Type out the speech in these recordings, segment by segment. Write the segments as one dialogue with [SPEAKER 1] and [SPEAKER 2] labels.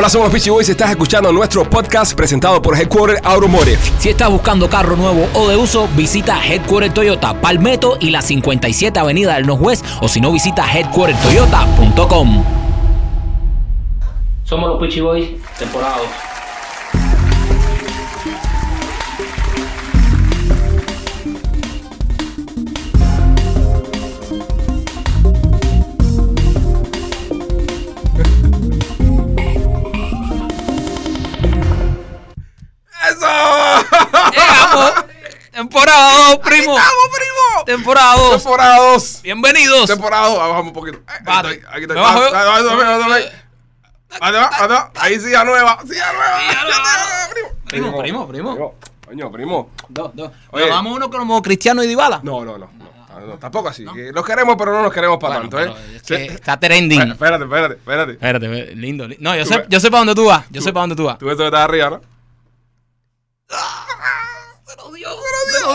[SPEAKER 1] Hola, somos los Peachy Boys. Estás escuchando nuestro podcast presentado por Headquarter Automotive.
[SPEAKER 2] Si estás buscando carro nuevo o de uso, visita Headquarter Toyota Palmetto y la 57 Avenida del Northwest o si no, visita headquartertoyota.com. Somos los Peachy Boys, temporada Temporada 2, primo.
[SPEAKER 1] ¡Estamos, primo!
[SPEAKER 2] Temporada 2.
[SPEAKER 1] Temporada 2.
[SPEAKER 2] Bienvenidos.
[SPEAKER 1] Temporada 2. Bajamos un poquito. Eh,
[SPEAKER 2] Vale.
[SPEAKER 1] Aquí está, está. Ah, ah, ah, ah, ah, ah. Ahí sí, a nueva. Sí, a nueva.
[SPEAKER 2] Nueva.
[SPEAKER 1] primo.
[SPEAKER 2] Primo, primo, primo.
[SPEAKER 1] Coño, primo.
[SPEAKER 2] Dos, dos.
[SPEAKER 1] Oye.
[SPEAKER 2] Vamos uno como Cristiano y Dybala.
[SPEAKER 1] No, no, no. no. Ah, no, tampoco así. que Los queremos, pero no nos queremos para
[SPEAKER 2] Bueno,
[SPEAKER 1] tanto, ¿eh?
[SPEAKER 2] es
[SPEAKER 1] Sí.
[SPEAKER 2] que está trending.
[SPEAKER 1] Espérate, espérate, espérate.
[SPEAKER 2] Espérate, lindo, li- No, yo
[SPEAKER 1] Tú
[SPEAKER 2] sé, yo sé para dónde tú vas. Yo sé para dónde tú vas.
[SPEAKER 1] Tú ves que estás arriba, ¿no?
[SPEAKER 2] Se lo dio, se lo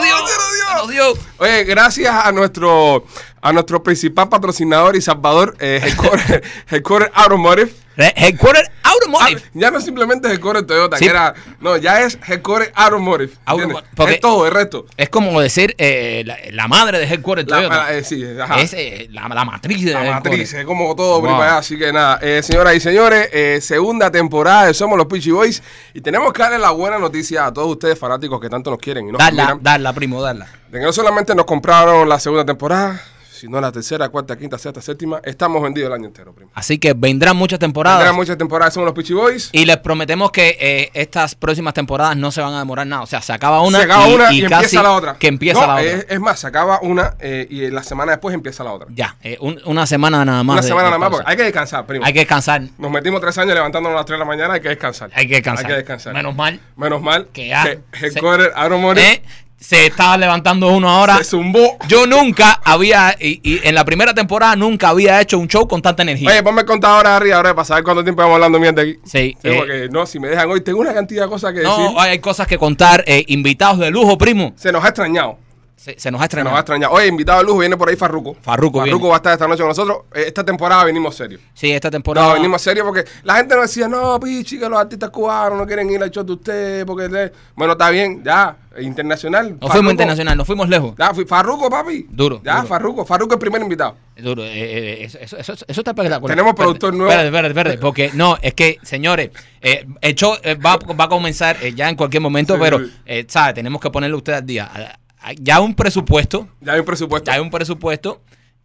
[SPEAKER 1] gracias a nuestro a nuestro principal patrocinador y salvador, eh, Headquarter, Automotive.
[SPEAKER 2] Re- Headquarter Automotive.
[SPEAKER 1] ya no es simplemente Headquarter Toyota,
[SPEAKER 2] Sí.
[SPEAKER 1] que era, no, ya es Headquarter Automotive.
[SPEAKER 2] Automotive, porque-
[SPEAKER 1] es todo, el resto.
[SPEAKER 2] Es como decir eh, la, la madre de Headquarter
[SPEAKER 1] La,
[SPEAKER 2] Toyota.
[SPEAKER 1] la- eh, sí, ajá.
[SPEAKER 2] es eh, la, la matriz de
[SPEAKER 1] La matriz, es como todo
[SPEAKER 2] Wow.
[SPEAKER 1] allá. Así que nada, eh, señoras y señores, eh, segunda temporada de Somos los Peachy Boys. Y tenemos que darle la buena noticia a todos ustedes fanáticos que tanto nos quieren y nos
[SPEAKER 2] Darla,
[SPEAKER 1] admiran.
[SPEAKER 2] darla, primo, darla.
[SPEAKER 1] De que no solamente nos compraron la segunda temporada, sino la tercera, cuarta, quinta, sexta, séptima. Estamos vendidos el año entero, primo.
[SPEAKER 2] Así que vendrán muchas temporadas.
[SPEAKER 1] Tendrán muchas temporadas, somos los Peachy Boys.
[SPEAKER 2] Y les prometemos que eh, estas próximas temporadas no se van a demorar nada. O sea, se acaba una,
[SPEAKER 1] se acaba
[SPEAKER 2] y,
[SPEAKER 1] una
[SPEAKER 2] y
[SPEAKER 1] y,
[SPEAKER 2] casi
[SPEAKER 1] empieza la otra.
[SPEAKER 2] Que empieza
[SPEAKER 1] No,
[SPEAKER 2] la otra.
[SPEAKER 1] Es, es más, se acaba una eh, y la semana después empieza la otra.
[SPEAKER 2] Ya, eh, un- una semana nada más.
[SPEAKER 1] Una
[SPEAKER 2] de-
[SPEAKER 1] semana
[SPEAKER 2] de
[SPEAKER 1] nada más, porque hay que descansar, primo.
[SPEAKER 2] Hay que descansar.
[SPEAKER 1] Nos metimos tres años levantándonos a las 3 de la mañana, hay que descansar.
[SPEAKER 2] Hay que descansar.
[SPEAKER 1] Hay que descansar.
[SPEAKER 2] Menos mal
[SPEAKER 1] Menos mal
[SPEAKER 2] que ya
[SPEAKER 1] que Headquarter Automotive
[SPEAKER 2] eh, se estaba levantando uno ahora.
[SPEAKER 1] se zumbó.
[SPEAKER 2] Yo nunca había, y, y en la primera temporada nunca había hecho un show con tanta energía.
[SPEAKER 1] Oye, ponme el contador arriba ahora para saber cuánto tiempo vamos hablando mierda aquí.
[SPEAKER 2] Sí,
[SPEAKER 1] Sí,
[SPEAKER 2] eh,
[SPEAKER 1] porque no, si me dejan hoy, tengo una cantidad de cosas que decir.
[SPEAKER 2] no, hay cosas que contar. eh, invitados de lujo, primo.
[SPEAKER 1] Se nos ha extrañado.
[SPEAKER 2] Se, se nos
[SPEAKER 1] Se
[SPEAKER 2] ha estrenado.
[SPEAKER 1] nos ha extrañado. Oye, invitado de lujo, viene por ahí Farruco.
[SPEAKER 2] Farruko viene.
[SPEAKER 1] Farruco va a estar esta noche con nosotros. Eh, Esta temporada venimos serios.
[SPEAKER 2] Sí, esta temporada.
[SPEAKER 1] No, venimos serios porque la gente nos decía, no, pichi, que los artistas cubanos no quieren ir al show de usted. porque le-". Bueno, está bien, ya, internacional.
[SPEAKER 2] Nos
[SPEAKER 1] Farruko.
[SPEAKER 2] fuimos internacional, nos fuimos lejos.
[SPEAKER 1] Ya, fui- Farruco, papi.
[SPEAKER 2] Duro,
[SPEAKER 1] Ya,
[SPEAKER 2] duro.
[SPEAKER 1] Farruco. Farruco es el primer invitado.
[SPEAKER 2] Duro, eh, eh, eso, eso, eso, eso está espectacular.
[SPEAKER 1] Tenemos productor nuevo.
[SPEAKER 2] Espérate, espérate, espérate, porque no, es que, señores, eh, el show eh, va, va a comenzar ya en cualquier momento,
[SPEAKER 1] Sí,
[SPEAKER 2] pero,
[SPEAKER 1] sí.
[SPEAKER 2] ¿sabes? Tenemos que ponerle usted al día. Ya un presupuesto,
[SPEAKER 1] Ya hay un presupuesto.
[SPEAKER 2] ya hay un presupuesto,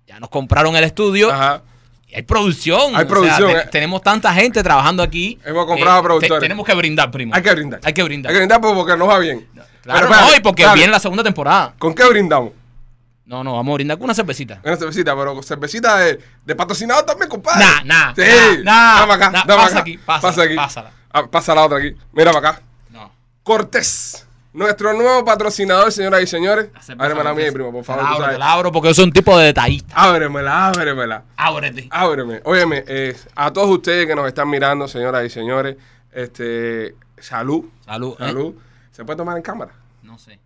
[SPEAKER 2] ya nos compraron el estudio,
[SPEAKER 1] Ajá.
[SPEAKER 2] y hay producción.
[SPEAKER 1] Hay producción,
[SPEAKER 2] te-
[SPEAKER 1] eh.
[SPEAKER 2] tenemos tanta gente trabajando aquí.
[SPEAKER 1] Hemos comprado
[SPEAKER 2] eh,
[SPEAKER 1] productores.
[SPEAKER 2] te- tenemos que brindar, primo.
[SPEAKER 1] Hay que brindar.
[SPEAKER 2] Hay que brindar.
[SPEAKER 1] Hay que brindar porque nos va bien.
[SPEAKER 2] Claro,
[SPEAKER 1] Pero
[SPEAKER 2] no, y porque viene la segunda temporada.
[SPEAKER 1] ¿Con qué brindamos?
[SPEAKER 2] No, no, vamos a brindar con una cervecita.
[SPEAKER 1] Una cervecita, pero cervecita de, de patrocinado también, compadre.
[SPEAKER 2] Nah, nah,
[SPEAKER 1] Sí.
[SPEAKER 2] nah, nah,
[SPEAKER 1] Dame acá,
[SPEAKER 2] nah,
[SPEAKER 1] dame
[SPEAKER 2] pasa
[SPEAKER 1] acá.
[SPEAKER 2] aquí, pásala,
[SPEAKER 1] aquí.
[SPEAKER 2] pásala.
[SPEAKER 1] Ah, pasa la otra aquí. Mira para acá.
[SPEAKER 2] No.
[SPEAKER 1] Cortés. Nuestro nuevo patrocinador, señoras y señores.
[SPEAKER 2] La cerveza
[SPEAKER 1] Ábreme la mía,
[SPEAKER 2] Cortés.
[SPEAKER 1] primo, por favor.
[SPEAKER 2] la
[SPEAKER 1] tú
[SPEAKER 2] abro,
[SPEAKER 1] sabes.
[SPEAKER 2] te la abro porque yo soy un tipo de detallista.
[SPEAKER 1] Ábremela, ábremela.
[SPEAKER 2] Ábrete.
[SPEAKER 1] Ábreme. Óyeme, eh, a todos ustedes que nos están mirando, señoras y señores, este, salud.
[SPEAKER 2] Salud. ¿eh?
[SPEAKER 1] Salud. ¿Se puede tomar en cámara?
[SPEAKER 2] No sé.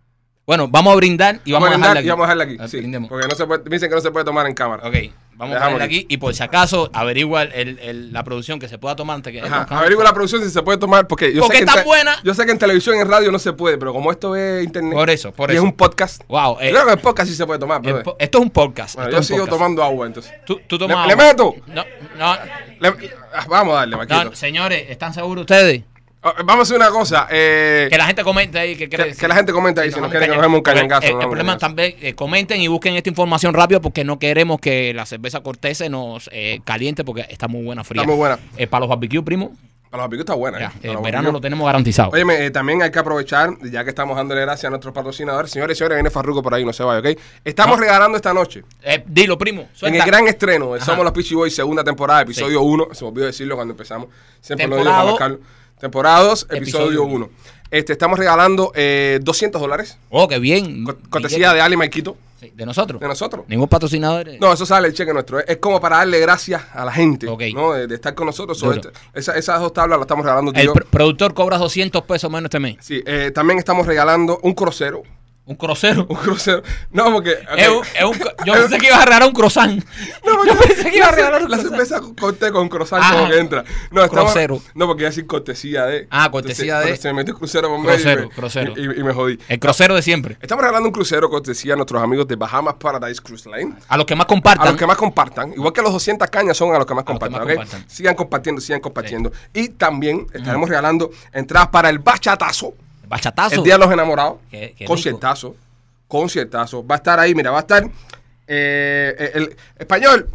[SPEAKER 2] Bueno, vamos a brindar y vamos, a
[SPEAKER 1] brindar
[SPEAKER 2] dejarla aquí.
[SPEAKER 1] y vamos a dejarla aquí.
[SPEAKER 2] Ah,
[SPEAKER 1] sí,
[SPEAKER 2] brindemos.
[SPEAKER 1] porque no se puede, dicen que no se puede tomar en cámara.
[SPEAKER 2] Ok, vamos a dejarla
[SPEAKER 1] aquí.
[SPEAKER 2] aquí y por si acaso averigua el- el- la producción que se pueda tomar antes que...
[SPEAKER 1] Ajá, averigua la producción si se puede tomar, porque yo
[SPEAKER 2] Porque
[SPEAKER 1] sé que en
[SPEAKER 2] está buena.
[SPEAKER 1] Yo sé que en televisión y en radio no se puede, pero como esto es internet.
[SPEAKER 2] Por eso, por
[SPEAKER 1] y
[SPEAKER 2] eso.
[SPEAKER 1] es un podcast.
[SPEAKER 2] Wow, eh,
[SPEAKER 1] yo creo que el podcast sí se puede tomar,
[SPEAKER 2] el esto es un podcast.
[SPEAKER 1] Bueno,
[SPEAKER 2] esto
[SPEAKER 1] yo
[SPEAKER 2] un
[SPEAKER 1] sigo
[SPEAKER 2] podcast.
[SPEAKER 1] tomando agua, entonces.
[SPEAKER 2] ¿Tú, tú
[SPEAKER 1] ¿Le,
[SPEAKER 2] tomas
[SPEAKER 1] le
[SPEAKER 2] agua?
[SPEAKER 1] meto?
[SPEAKER 2] No, no,
[SPEAKER 1] Le- ah, vamos a darle, Maquito.
[SPEAKER 2] no, señores, ¿están seguros ustedes?
[SPEAKER 1] Ah, Vamos a hacer una cosa. eh,
[SPEAKER 2] Que la gente comente ahí que,
[SPEAKER 1] que, que la gente comente ahí si no
[SPEAKER 2] nos
[SPEAKER 1] quiere que nos demos un cañangazo.
[SPEAKER 2] El, el problema también, eh, comenten y busquen esta información rápido porque no queremos que la cerveza Cortés se nos eh, caliente porque está muy buena fría.
[SPEAKER 1] Está muy buena.
[SPEAKER 2] Eh, para los barbecue, primo,
[SPEAKER 1] Para los barbecue está buena.
[SPEAKER 2] ya,
[SPEAKER 1] eh.
[SPEAKER 2] El
[SPEAKER 1] los
[SPEAKER 2] verano lo tenemos garantizado.
[SPEAKER 1] Eh, también hay que aprovechar, ya que estamos dándole gracias a nuestros patrocinadores. Señores y señores, viene Farruco por ahí, no se vaya, ¿ok? Estamos regalando esta noche,
[SPEAKER 2] Eh, dilo, primo.
[SPEAKER 1] en el gran estreno de. Somos los Peachy Boys, segunda temporada, episodio 1. Se me olvidó decirlo cuando empezamos. Siempre lo digo
[SPEAKER 2] Temporada
[SPEAKER 1] para
[SPEAKER 2] dos.
[SPEAKER 1] Temporada 2,
[SPEAKER 2] Episodio
[SPEAKER 1] episodio 1. Este, estamos regalando eh, 200 dólares.
[SPEAKER 2] Oh, qué bien.
[SPEAKER 1] co- Cortesía de Ali Maikito,
[SPEAKER 2] Sí, de nosotros.
[SPEAKER 1] de nosotros.
[SPEAKER 2] Ningún patrocinador. eh.
[SPEAKER 1] No, eso sale el cheque nuestro. Es, es como para darle gracias a la gente,
[SPEAKER 2] Ok.
[SPEAKER 1] ¿no? De, de estar con nosotros.
[SPEAKER 2] Duro.
[SPEAKER 1] Sobre este- esa- esas dos tablas las estamos regalando tú y
[SPEAKER 2] El
[SPEAKER 1] yo.
[SPEAKER 2] productor cobra 200 pesos menos este mes.
[SPEAKER 1] Sí, eh, también estamos regalando un crucero
[SPEAKER 2] Un crucero.
[SPEAKER 1] Un crucero. No, porque.
[SPEAKER 2] Es un- es un co- yo pensé que ibas a regalar un croissant.
[SPEAKER 1] No, porque
[SPEAKER 2] yo pensé que iba a
[SPEAKER 1] la,
[SPEAKER 2] regalar un
[SPEAKER 1] la
[SPEAKER 2] croissant.
[SPEAKER 1] cerveza con té con croissant
[SPEAKER 2] Ah,
[SPEAKER 1] como que entra. No,
[SPEAKER 2] crucero.
[SPEAKER 1] no, porque iba a decir cortesía de.
[SPEAKER 2] Ah, cortesía de-
[SPEAKER 1] Entonces, Se me metió crucero por medio
[SPEAKER 2] Crucero.
[SPEAKER 1] Y, y- y me jodí.
[SPEAKER 2] El crucero de siempre.
[SPEAKER 1] Estamos regalando un crucero cortesía a nuestros amigos de Bahamas Paradise Cruise Line.
[SPEAKER 2] A los que más
[SPEAKER 1] A
[SPEAKER 2] compartan.
[SPEAKER 1] los que más compartan, igual que los 200 cañas son a los que más
[SPEAKER 2] A que
[SPEAKER 1] compartan,
[SPEAKER 2] más
[SPEAKER 1] ¿ok?
[SPEAKER 2] compartan.
[SPEAKER 1] Sigan compartiendo, sigan compartiendo. Y también estaremos regalando entradas para el bachatazo,
[SPEAKER 2] Bachatazo.
[SPEAKER 1] el Día de los Enamorados,
[SPEAKER 2] Qué- qué
[SPEAKER 1] conciertazo, conciertazo. Va a estar ahí, mira, va a estar eh, el español.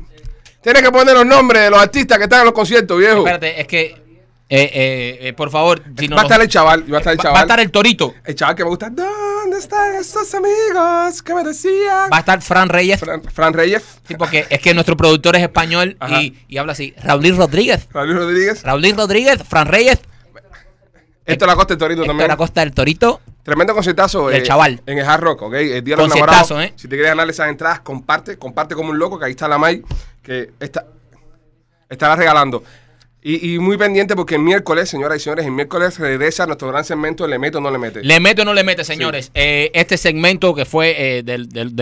[SPEAKER 1] Tiene que poner los nombres de los artistas que están en los conciertos, viejo.
[SPEAKER 2] Espérate, es que. eh, eh, eh, por favor, si no
[SPEAKER 1] va a estar el chaval, va a estar el
[SPEAKER 2] va-
[SPEAKER 1] chaval.
[SPEAKER 2] va a estar el torito.
[SPEAKER 1] el chaval que me gusta. ¿Dónde están esos amigos que me decían?
[SPEAKER 2] Va a estar Fran Reyes.
[SPEAKER 1] Fran, Fran Reyes,
[SPEAKER 2] Sí, porque es que nuestro productor es español
[SPEAKER 1] Ajá.
[SPEAKER 2] y, y habla así. Raúl Rodríguez.
[SPEAKER 1] Raúl Rodríguez,
[SPEAKER 2] Raúl Rodríguez, Fran Reyes,
[SPEAKER 1] Esto la Costa del Torito
[SPEAKER 2] Héctor
[SPEAKER 1] también.
[SPEAKER 2] Acosta del Torito.
[SPEAKER 1] Tremendo conciertazo.
[SPEAKER 2] Del chaval.
[SPEAKER 1] En el Hard Rock, ¿ok? El Día de los.
[SPEAKER 2] ¿eh?
[SPEAKER 1] Si te quieres ganar esas entradas, comparte, comparte como un loco, que ahí está la May, que está, estará regalando. Y, y muy pendiente porque el miércoles, señoras y señores, el miércoles regresa nuestro gran segmento ¿Le meto o no le mete?
[SPEAKER 2] ¿Le mete o no le mete, señores? Eh, este segmento que fue eh, de,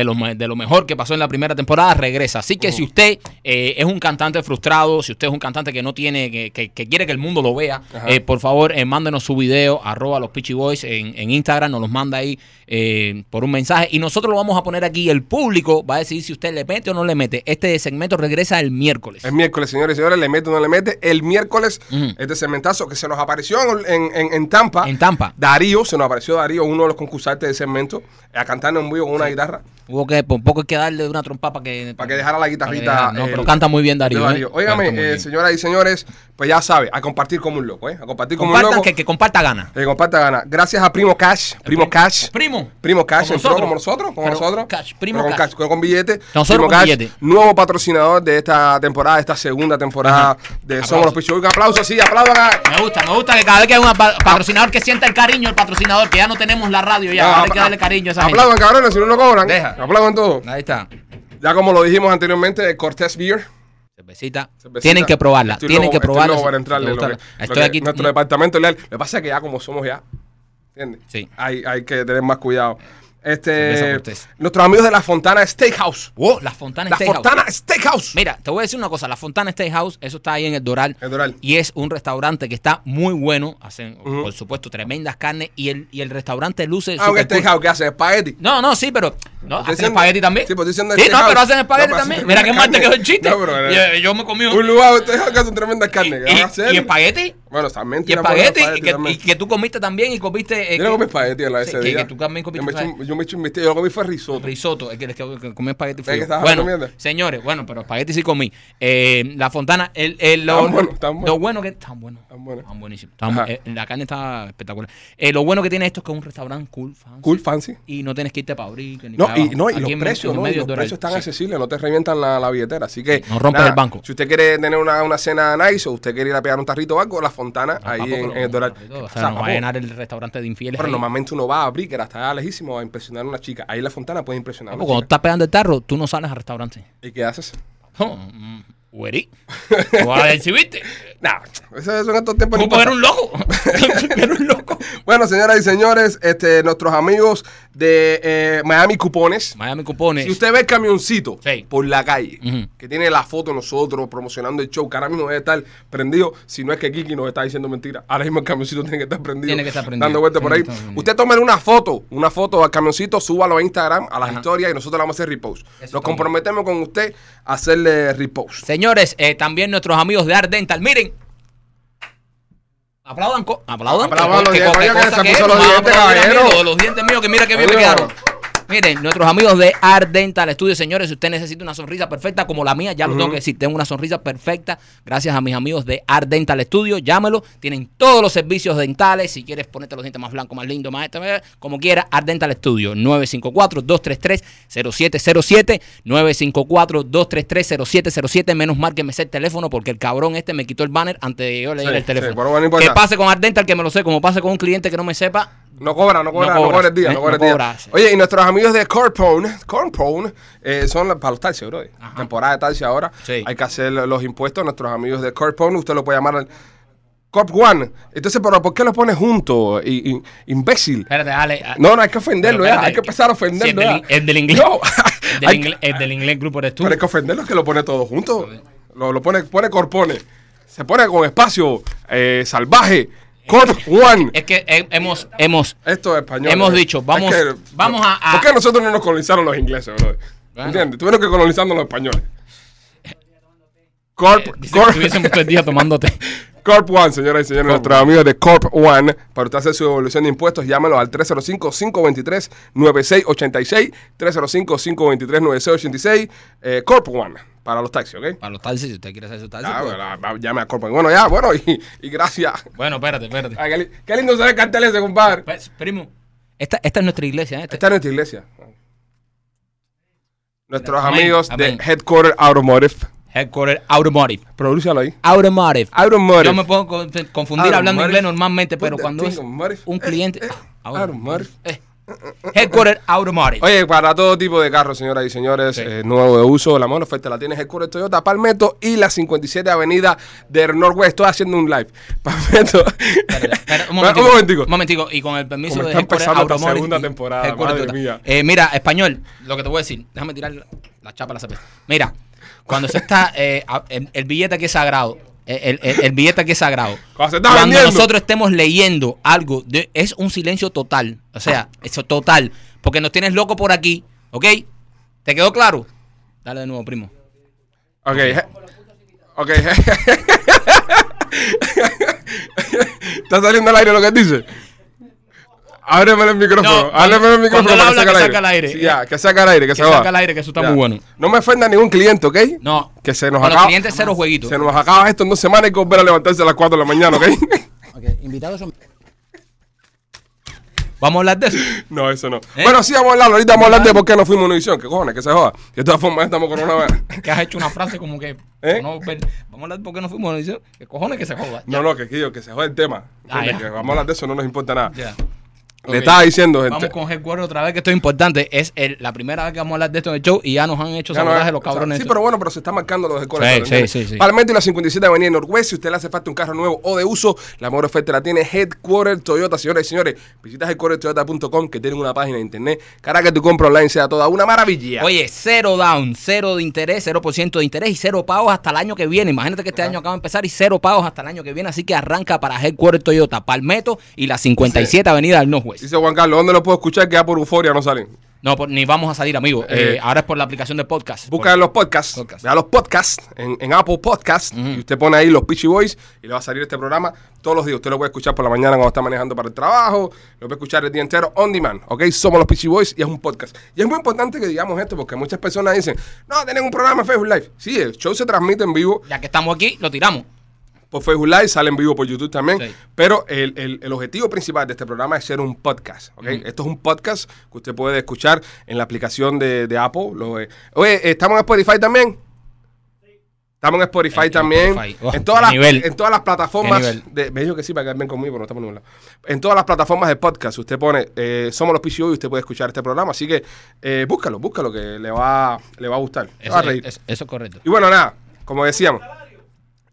[SPEAKER 2] lo, de lo mejor que pasó en la primera temporada regresa. Así que si usted eh, es un cantante frustrado, si usted es un cantante que no tiene, que, que- que quiere que el mundo lo vea, eh, por favor, eh, mándenos su video, arroba los Peachy Boys en, en Instagram, nos los manda ahí por un mensaje y nosotros lo vamos a poner aquí. El público va a decidir si usted le mete o no le mete. Este segmento regresa el miércoles.
[SPEAKER 1] El miércoles, señores y señores, le mete o no le mete. El miércoles,
[SPEAKER 2] Ujú.
[SPEAKER 1] este segmentazo que se nos apareció en, en- en Tampa.
[SPEAKER 2] En Tampa.
[SPEAKER 1] Darío, se nos apareció Darío, uno de los concursantes del segmento, a cantarnos en vivo con una guitarra.
[SPEAKER 2] Hubo que, por poco hay que darle una trompa para que...
[SPEAKER 1] Para que dejara la guitarrita.
[SPEAKER 2] dejara- no,
[SPEAKER 1] eh,
[SPEAKER 2] pero canta muy bien Darío.
[SPEAKER 1] Darío.
[SPEAKER 2] ¿eh?
[SPEAKER 1] Óigame, eh, señoras y señores, pues ya sabe, a compartir como un loco, ¿eh? A compartir como
[SPEAKER 2] Compartan,
[SPEAKER 1] un loco.
[SPEAKER 2] que, que comparta gana.
[SPEAKER 1] Que comparta gana. Gracias a Primo Cash. Primo Cash.
[SPEAKER 2] Primo.
[SPEAKER 1] Primo Cash,
[SPEAKER 2] Como nosotros.
[SPEAKER 1] como nosotros, como nosotros.
[SPEAKER 2] Cash, Primo
[SPEAKER 1] Pero con
[SPEAKER 2] Cash.
[SPEAKER 1] con, con billete.
[SPEAKER 2] Nosotros
[SPEAKER 1] Primo
[SPEAKER 2] con
[SPEAKER 1] Cash,
[SPEAKER 2] billete.
[SPEAKER 1] nuevo patrocinador de esta temporada, de esta segunda temporada de Somos los Pichu. Un aplauso, sí, aplaudan a.
[SPEAKER 2] Me gusta, me gusta que cada vez que hay un pa- patrocinador que sienta el cariño, el patrocinador, que ya no tenemos la radio ya,
[SPEAKER 1] Ah,
[SPEAKER 2] ahora hay que darle cariño a esa.
[SPEAKER 1] Aplaudan, cabrones, si no, no cobran.
[SPEAKER 2] Deja.
[SPEAKER 1] Aplaudan todo.
[SPEAKER 2] Ahí está.
[SPEAKER 1] Ya como lo dijimos anteriormente, Cortés Beer.
[SPEAKER 2] Cervecita.
[SPEAKER 1] Cervecita.
[SPEAKER 2] Tienen que probarla,
[SPEAKER 1] Estoy
[SPEAKER 2] tienen
[SPEAKER 1] loco-
[SPEAKER 2] que probarla.
[SPEAKER 1] para entrarle, lo que-
[SPEAKER 2] Estoy
[SPEAKER 1] lo que
[SPEAKER 2] aquí.
[SPEAKER 1] Nuestro departamento leal. Lo que pasa es que ya como somos ya, ¿entiendes?
[SPEAKER 2] Sí.
[SPEAKER 1] Hay, hay que tener más cuidado. Este, nuestros amigos de la Fontana Steakhouse.
[SPEAKER 2] Oh, la Fontana
[SPEAKER 1] La
[SPEAKER 2] Steakhouse.
[SPEAKER 1] Fontana Steakhouse.
[SPEAKER 2] Mira, te voy a decir una cosa. La Fontana Steakhouse, eso está ahí en el Doral.
[SPEAKER 1] El Doral.
[SPEAKER 2] Y es un restaurante que está muy bueno. Hacen, por supuesto, tremendas carnes. Y el, y el restaurante luce
[SPEAKER 1] Ah, un steakhouse que hace espagueti.
[SPEAKER 2] No, no, sí, pero. No, hacen
[SPEAKER 1] diciendo-
[SPEAKER 2] espagueti también.
[SPEAKER 1] Sí, pues diciendo
[SPEAKER 2] Sí, no, pero hacen espagueti
[SPEAKER 1] No,
[SPEAKER 2] también. Mira qué mal te quedó el chiste.
[SPEAKER 1] No, pero,
[SPEAKER 2] yo, yo me comí un.
[SPEAKER 1] Un lugar de steakhouse que hacen tremenda carne. ¿Qué
[SPEAKER 2] y,
[SPEAKER 1] a hacer?
[SPEAKER 2] y espagueti.
[SPEAKER 1] Bueno, también
[SPEAKER 2] Y
[SPEAKER 1] tiramos
[SPEAKER 2] espagueti. Y que, y que tú comiste también. Y comiste. eh,
[SPEAKER 1] Yo no comí espagueti en la ese día.
[SPEAKER 2] que tú también comiste
[SPEAKER 1] me,
[SPEAKER 2] espagueti.
[SPEAKER 1] un- yo comí fue risotto.
[SPEAKER 2] Risotto, es que, es que, que comí espagueti
[SPEAKER 1] que
[SPEAKER 2] frío.
[SPEAKER 1] estabas
[SPEAKER 2] Bueno,
[SPEAKER 1] comiendo?
[SPEAKER 2] señores, bueno, pero espagueti sí comí. Eh, la Fontana, el, el, lo,
[SPEAKER 1] buenos.
[SPEAKER 2] lo bueno que están buenos.
[SPEAKER 1] Están
[SPEAKER 2] buenísimos. Están-
[SPEAKER 1] Ajá.
[SPEAKER 2] eh, la carne está espectacular. Eh, lo bueno que tiene esto es que es un restaurante cool, fancy.
[SPEAKER 1] Cool, fancy.
[SPEAKER 2] Y no tienes que irte para abrir. que ni
[SPEAKER 1] No,
[SPEAKER 2] para
[SPEAKER 1] y, no, y los precios, ¿no? Y los precios están
[SPEAKER 2] Sí.
[SPEAKER 1] accesibles, no te revientan la, la billetera. Así que.
[SPEAKER 2] No rompes el banco.
[SPEAKER 1] Si usted quiere tener una, una cena nice o usted quiere ir a pegar un tarrito o algo, la fontana
[SPEAKER 2] No,
[SPEAKER 1] ahí en, el Doral.
[SPEAKER 2] O sea, nos va a llenar el restaurante de infieles.
[SPEAKER 1] Pero normalmente uno va a abrir, que está allá lejísimo, a impresionar a una chica. Ahí la fontana puede impresionar a una
[SPEAKER 2] cuando
[SPEAKER 1] chica.
[SPEAKER 2] estás pegando el tarro, tú no sales al restaurante.
[SPEAKER 1] ¿Y qué haces?
[SPEAKER 2] Oh, mm, a exhibirte.
[SPEAKER 1] Nah, eso, tiempos
[SPEAKER 2] Tú
[SPEAKER 1] no
[SPEAKER 2] eres
[SPEAKER 1] pasa.
[SPEAKER 2] un loco. Eres un loco.
[SPEAKER 1] Bueno, señoras y señores, este, nuestros amigos de eh, Miami Cupones.
[SPEAKER 2] Miami Cupones.
[SPEAKER 1] Si usted ve el camioncito
[SPEAKER 2] Sí.
[SPEAKER 1] por la calle, que tiene la foto de nosotros promocionando el show, que ahora mismo debe estar prendido, si no es que Kiki nos está diciendo mentira, ahora mismo el camioncito tiene que estar prendido.
[SPEAKER 2] Tiene que estar prendido.
[SPEAKER 1] Dando vueltas por ahí. Usted tome una foto, una foto al camioncito, súbalo a Instagram, a las
[SPEAKER 2] Ajá.
[SPEAKER 1] historias y nosotros le vamos a hacer repost.
[SPEAKER 2] Eso
[SPEAKER 1] Nos comprometemos con usted a hacerle repost.
[SPEAKER 2] Señores, eh, también nuestros amigos de Art Dental. Miren. Aplaudan. aplaudan.
[SPEAKER 1] Aplaudan los dientes,
[SPEAKER 2] que-
[SPEAKER 1] que se puso los dientes, caballero.
[SPEAKER 2] Los míos, que mira que bien me
[SPEAKER 1] Coño.
[SPEAKER 2] quedaron. Miren, nuestros amigos de Art Dental Studio, señores, si usted necesita una sonrisa perfecta como la mía, ya lo tengo que decir, tengo una sonrisa perfecta gracias a mis amigos de Art Dental Studio, llámelo, tienen todos los servicios dentales, si quieres ponerte los dientes más blancos, más lindos, más este, como quiera, Art Dental Studio, 954-233-0707, 954-233-0707, menos mal que me sé el teléfono porque el cabrón este me quitó el banner antes de yo leer
[SPEAKER 1] Sí,
[SPEAKER 2] el teléfono.
[SPEAKER 1] sí,
[SPEAKER 2] que pase con Art Dental, que me lo sé, como pase con un cliente que no me sepa,
[SPEAKER 1] No cobra, no cobra,
[SPEAKER 2] No
[SPEAKER 1] no
[SPEAKER 2] cobra,
[SPEAKER 1] cobra el día,
[SPEAKER 2] ¿eh?
[SPEAKER 1] no cobra
[SPEAKER 2] No
[SPEAKER 1] el día.
[SPEAKER 2] sí.
[SPEAKER 1] Oye, y nuestros amigos de Corpone, Corpone, eh, son para los taxis, bro. Temporada de taxi ahora.
[SPEAKER 2] Sí.
[SPEAKER 1] Hay que hacer los impuestos. Nuestros amigos de Corpone, usted lo puede llamar al Corp One. Entonces, pero ¿por qué lo pones junto? I- i- imbécil.
[SPEAKER 2] Espérate, dale. ah,
[SPEAKER 1] No, no, hay que ofenderlo ya.
[SPEAKER 2] espérate,
[SPEAKER 1] Hay que empezar a
[SPEAKER 2] si
[SPEAKER 1] ofenderlo
[SPEAKER 2] el,
[SPEAKER 1] ya.
[SPEAKER 2] del, el del inglés.
[SPEAKER 1] No,
[SPEAKER 2] el, del
[SPEAKER 1] hay-
[SPEAKER 2] el del inglés grupo eres tú.
[SPEAKER 1] Pero hay que ofenderlo es que lo pone todo junto. Lo, lo pone, pone corpone. Se pone con espacio eh, salvaje. Corp One.
[SPEAKER 2] Es que he- hemos, hemos,
[SPEAKER 1] Esto es español.
[SPEAKER 2] Hemos
[SPEAKER 1] eh.
[SPEAKER 2] dicho, vamos-
[SPEAKER 1] Es que-
[SPEAKER 2] vamos a- a-
[SPEAKER 1] ¿Por qué nosotros no nos colonizaron los ingleses, bro?
[SPEAKER 2] Bueno.
[SPEAKER 1] ¿Entiendes? Tuvieron que colonizarnos los españoles. Corp,
[SPEAKER 2] eh,
[SPEAKER 1] Corp-
[SPEAKER 2] que estuviésemos todo el día tomándote.
[SPEAKER 1] Corp One, señoras y señores, nuestros amigos de Corp One, para usted hacer su devolución de impuestos, llámenos al 305-523-9686, 305-523-9686, eh, Corp One, para los taxis, ¿ok?
[SPEAKER 2] Para los taxis, si usted quiere hacer su taxi.
[SPEAKER 1] Ya,
[SPEAKER 2] pues.
[SPEAKER 1] va- llame a Corp One. Bueno, ya, bueno, y, y gracias.
[SPEAKER 2] Bueno, espérate, espérate.
[SPEAKER 1] Ay, qué, qué lindo se ve el cartel ese, compadre.
[SPEAKER 2] Pues, primo, esta, esta es nuestra iglesia. ¿eh? Esta-
[SPEAKER 1] en nuestra iglesia. Nuestros
[SPEAKER 2] Amén,
[SPEAKER 1] amigos
[SPEAKER 2] amén.
[SPEAKER 1] de Headquarter Automotive.
[SPEAKER 2] Headquarter Automotive.
[SPEAKER 1] Prodúcialo ahí.
[SPEAKER 2] Automotive.
[SPEAKER 1] Automotive.
[SPEAKER 2] Yo me puedo con- confundir
[SPEAKER 1] Automotive.
[SPEAKER 2] hablando inglés normalmente, pero cuando es
[SPEAKER 1] Automotive.
[SPEAKER 2] un cliente. Ah,
[SPEAKER 1] Automotive.
[SPEAKER 2] Eh. Headquarter Automotive.
[SPEAKER 1] Oye, para todo tipo de carros, señoras y señores,
[SPEAKER 2] Sí.
[SPEAKER 1] eh, nuevo de uso, la mejor oferta la tienes Headquarter Toyota Palmetto y la 57 Avenida del Norwest. Estoy haciendo un live. Palmetto.
[SPEAKER 2] Un
[SPEAKER 1] un
[SPEAKER 2] momentico, un momentico, y con el permiso de Headquarter Automotive
[SPEAKER 1] segunda temporada, madre mía.
[SPEAKER 2] Eh, mira, español, lo que te voy a decir, déjame tirar la, la chapa a la cerveza. Mira, cuando se está, eh, a- el, el billete que es sagrado, el, el- el billete que es sagrado,
[SPEAKER 1] Cuando vendiendo.
[SPEAKER 2] nosotros estemos leyendo algo, de- es un silencio total, o sea, eso total, porque nos tienes loco por aquí, ¿ok? ¿Te quedó claro? Dale de nuevo, primo.
[SPEAKER 1] Ok. Ok. ¿Está saliendo al aire lo que dice? Ábreme el micrófono.
[SPEAKER 2] No,
[SPEAKER 1] Ábreme el micrófono.
[SPEAKER 2] cuando
[SPEAKER 1] para
[SPEAKER 2] habla, que saca al aire.
[SPEAKER 1] Sí, ya, que saca al aire, que, se
[SPEAKER 2] saca
[SPEAKER 1] va.
[SPEAKER 2] al aire, que eso está
[SPEAKER 1] Ya.
[SPEAKER 2] muy bueno.
[SPEAKER 1] No me ofenda a ningún cliente, ¿ok?
[SPEAKER 2] No.
[SPEAKER 1] Que se nos
[SPEAKER 2] los
[SPEAKER 1] acaba.
[SPEAKER 2] clientes cero jueguitos.
[SPEAKER 1] Se nos acaba esto en dos semanas y que volver a levantarse a las 4 de la mañana, ¿ok?
[SPEAKER 2] invitados son... Vamos a hablar de eso.
[SPEAKER 1] no, eso no.
[SPEAKER 2] ¿Eh?
[SPEAKER 1] Bueno, sí, vamos a hablar. Ahorita vamos a hablar de por qué no fuimos a Univisión. Que cojones, que se joda. De todas formas, estamos con una.
[SPEAKER 2] que has hecho una frase como que
[SPEAKER 1] ¿Eh?
[SPEAKER 2] no, vamos a hablar de por qué no fuimos dice, que cojones que se joda
[SPEAKER 1] No, no, que, que, que se joda el tema.
[SPEAKER 2] Ah,
[SPEAKER 1] que vamos a hablar de eso, no nos importa nada.
[SPEAKER 2] Ya.
[SPEAKER 1] Le estaba diciendo, gente.
[SPEAKER 2] Vamos con Headquarter otra vez, que esto es importante. Es el- la primera vez que vamos a hablar de esto en el show y ya nos han hecho
[SPEAKER 1] no
[SPEAKER 2] sabotaje los cabrones.
[SPEAKER 1] Sí,
[SPEAKER 2] estos.
[SPEAKER 1] pero bueno, pero se está marcando los de
[SPEAKER 2] Sí, sí, sí, sí.
[SPEAKER 1] Palmetto y la 57 Avenida Norwest. Si usted le hace falta un carro nuevo o de uso, la mejor oferta la tiene Headquarter Toyota. Señores y señores, visita headquartertoyota.com que tienen una página de internet. Cara que tu compra online sea toda una maravilla.
[SPEAKER 2] Oye, cero down, cero de interés, cero por ciento de interés y cero pagos hasta el año que viene. Imagínate que este año acaba de empezar y cero pagos hasta el año que viene. Así que arranca para Headquarter Toyota, Palmetto y la 57 Avenida del
[SPEAKER 1] Dice Juan Carlos, ¿dónde lo puedo escuchar? Que ya por euforia no salen.
[SPEAKER 2] No, por- ni vamos a salir, amigo.
[SPEAKER 1] Eh,
[SPEAKER 2] Eh, ahora es por la aplicación de podcast.
[SPEAKER 1] Busca en los podcasts,
[SPEAKER 2] Podcast.
[SPEAKER 1] vea los podcasts en, en Apple Podcasts y usted pone ahí los Pitchy Boys y le va a salir este programa todos los días. Usted lo puede escuchar por la mañana cuando está manejando para el trabajo, lo puede escuchar el día entero on demand, ¿ok? Somos los Pitchy Boys y es un podcast. Y es muy importante que digamos esto porque muchas personas dicen, no, tienen un programa en Facebook Live. Sí, el show se transmite en vivo
[SPEAKER 2] Ya que estamos aquí, lo tiramos.
[SPEAKER 1] Por Facebook Live, sale en vivo por YouTube también.
[SPEAKER 2] Sí.
[SPEAKER 1] Pero el, el- el objetivo principal de este programa es ser un podcast. ¿ok? Esto es un podcast que usted puede escuchar en la aplicación de, de Apple. Lo, eh, Oye, ¿estamos en Spotify también? Estamos en Spotify
[SPEAKER 2] En- en
[SPEAKER 1] también.
[SPEAKER 2] Spotify. Oh,
[SPEAKER 1] en, todas las, en todas las plataformas. De, me dijo que sí, para que ven conmigo, pero no estamos en ningún lado. En todas las plataformas de podcast, usted pone eh, Somos los PCO y usted puede escuchar este programa. Así que eh, búscalo, búscalo, que le va, le va a gustar. Va a reír.
[SPEAKER 2] es, eso es correcto.
[SPEAKER 1] Y bueno, nada, como decíamos,